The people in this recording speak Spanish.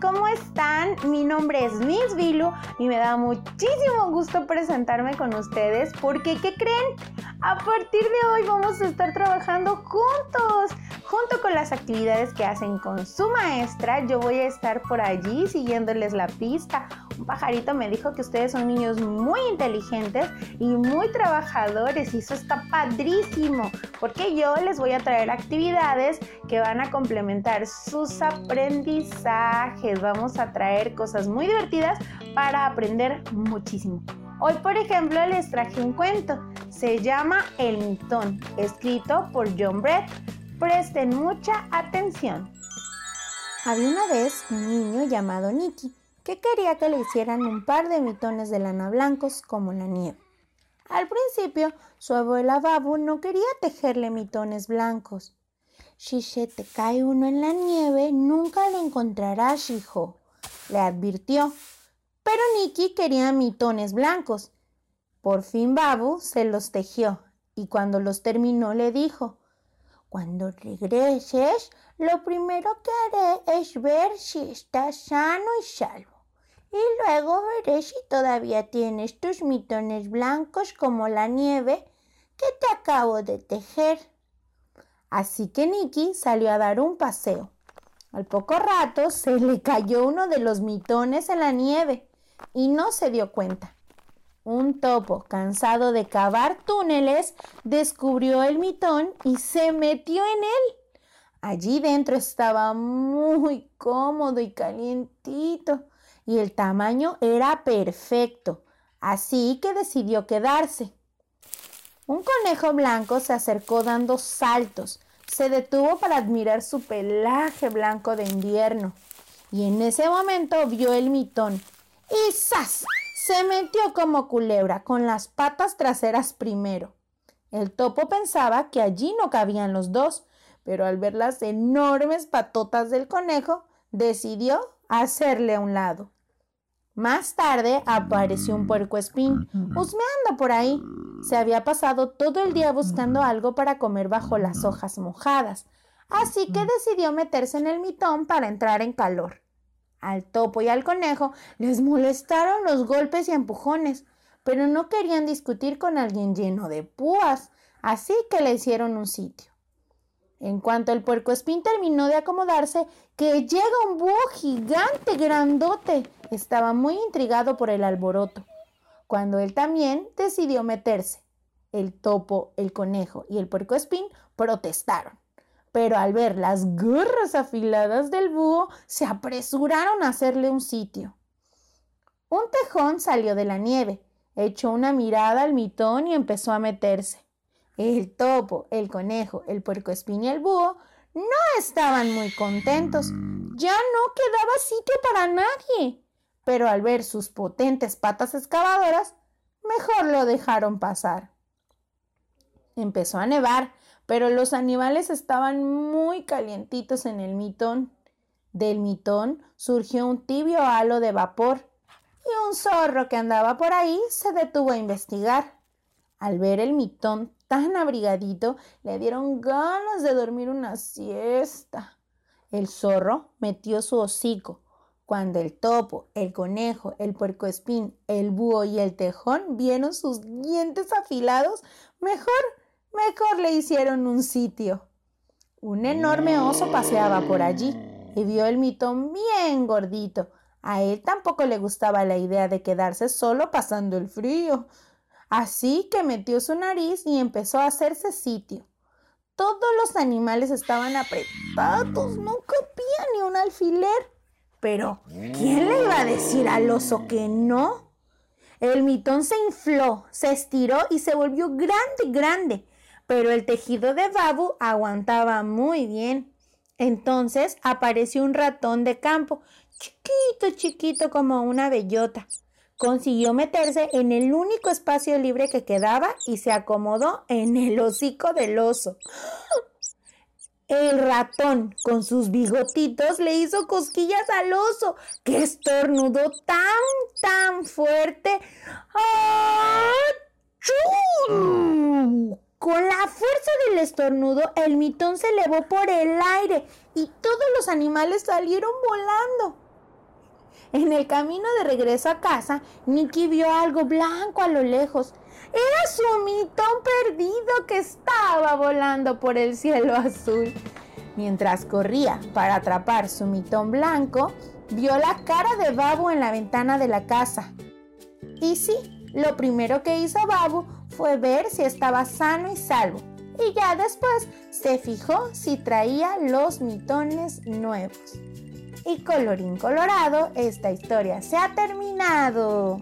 ¿cómo están? Mi nombre es Miss Vilu y me da muchísimo gusto presentarme con ustedes porque, ¿qué creen? A partir de hoy vamos a estar trabajando juntos, junto con las actividades que hacen con su maestra. Yo voy a estar por allí siguiéndoles la pista. Un pajarito me dijo que ustedes son niños muy inteligentes y muy trabajadores y eso está padrísimo porque yo les voy a traer actividades que van a complementar sus aprendizajes. Vamos a traer cosas muy divertidas para aprender muchísimo. Hoy, por ejemplo, les traje un cuento. Se llama El mitón, escrito por John Brett. Presten mucha atención. Había una vez un niño llamado Nicky que quería que le hicieran un par de mitones de lana blancos como la nieve. Al principio, su abuela Babu no quería tejerle mitones blancos. Si se te cae uno en la nieve, nunca lo encontrarás, hijo, le advirtió. Pero Nicky quería mitones blancos. Por fin Babu se los tejió y cuando los terminó le dijo, Cuando regreses, lo primero que haré es ver si estás sano y salvo. Y luego veré si todavía tienes tus mitones blancos como la nieve que te acabo de tejer. Así que Nicky salió a dar un paseo. Al poco rato se le cayó uno de los mitones en la nieve y no se dio cuenta. Un topo, cansado de cavar túneles, descubrió el mitón y se metió en él. Allí dentro estaba muy cómodo y calientito y el tamaño era perfecto, así que decidió quedarse. Un conejo blanco se acercó dando saltos, se detuvo para admirar su pelaje blanco de invierno y en ese momento vio el mitón y ¡zas! se metió como culebra con las patas traseras primero. El topo pensaba que allí no cabían los dos, pero al ver las enormes patotas del conejo, decidió hacerle a un lado. Más tarde apareció un puercoespín, husmeando por ahí. Se había pasado todo el día buscando algo para comer bajo las hojas mojadas, así que decidió meterse en el mitón para entrar en calor. Al topo y al conejo les molestaron los golpes y empujones, pero no querían discutir con alguien lleno de púas, así que le hicieron un sitio. En cuanto el puercoespín terminó de acomodarse, que llega un búho gigante, grandote. Estaba muy intrigado por el alboroto. Cuando él también decidió meterse. El topo, el conejo y el puercoespín protestaron. Pero al ver las garras afiladas del búho, se apresuraron a hacerle un sitio. Un tejón salió de la nieve, echó una mirada al mitón y empezó a meterse. El topo, el conejo, el puercoespín y el búho no estaban muy contentos. Ya no quedaba sitio para nadie. Pero al ver sus potentes patas excavadoras, mejor lo dejaron pasar. Empezó a nevar, pero los animales estaban muy calientitos en el mitón. Del mitón surgió un tibio halo de vapor y un zorro que andaba por ahí se detuvo a investigar. Al ver el mitón tan abrigadito, le dieron ganas de dormir una siesta. El zorro metió su hocico. Cuando el topo, el conejo, el puercoespín, el búho y el tejón vieron sus dientes afilados, mejor, mejor le hicieron un sitio. Un enorme oso paseaba por allí y vio el mitón bien gordito. A él tampoco le gustaba la idea de quedarse solo pasando el frío. Así que metió su nariz y empezó a hacerse sitio. Todos los animales estaban apretados, no cabía ni un alfiler. Pero, ¿quién le iba a decir al oso que no? El mitón se infló, se estiró y se volvió grande, grande. Pero el tejido de Babu aguantaba muy bien. Entonces apareció un ratón de campo, chiquito, chiquito como una bellota consiguió meterse en el único espacio libre que quedaba y se acomodó en el hocico del oso. El ratón, con sus bigotitos, le hizo cosquillas al oso, que estornudó tan, tan fuerte. Con la fuerza del estornudo, el mitón se elevó por el aire y todos los animales salieron volando. En el camino de regreso a casa, Nicky vio algo blanco a lo lejos. Era su mitón perdido que estaba volando por el cielo azul. Mientras corría para atrapar su mitón blanco, vio la cara de Babu en la ventana de la casa. Y sí, lo primero que hizo Babu fue ver si estaba sano y salvo. Y ya después se fijó si traía los mitones nuevos. Y colorín colorado, esta historia se ha terminado.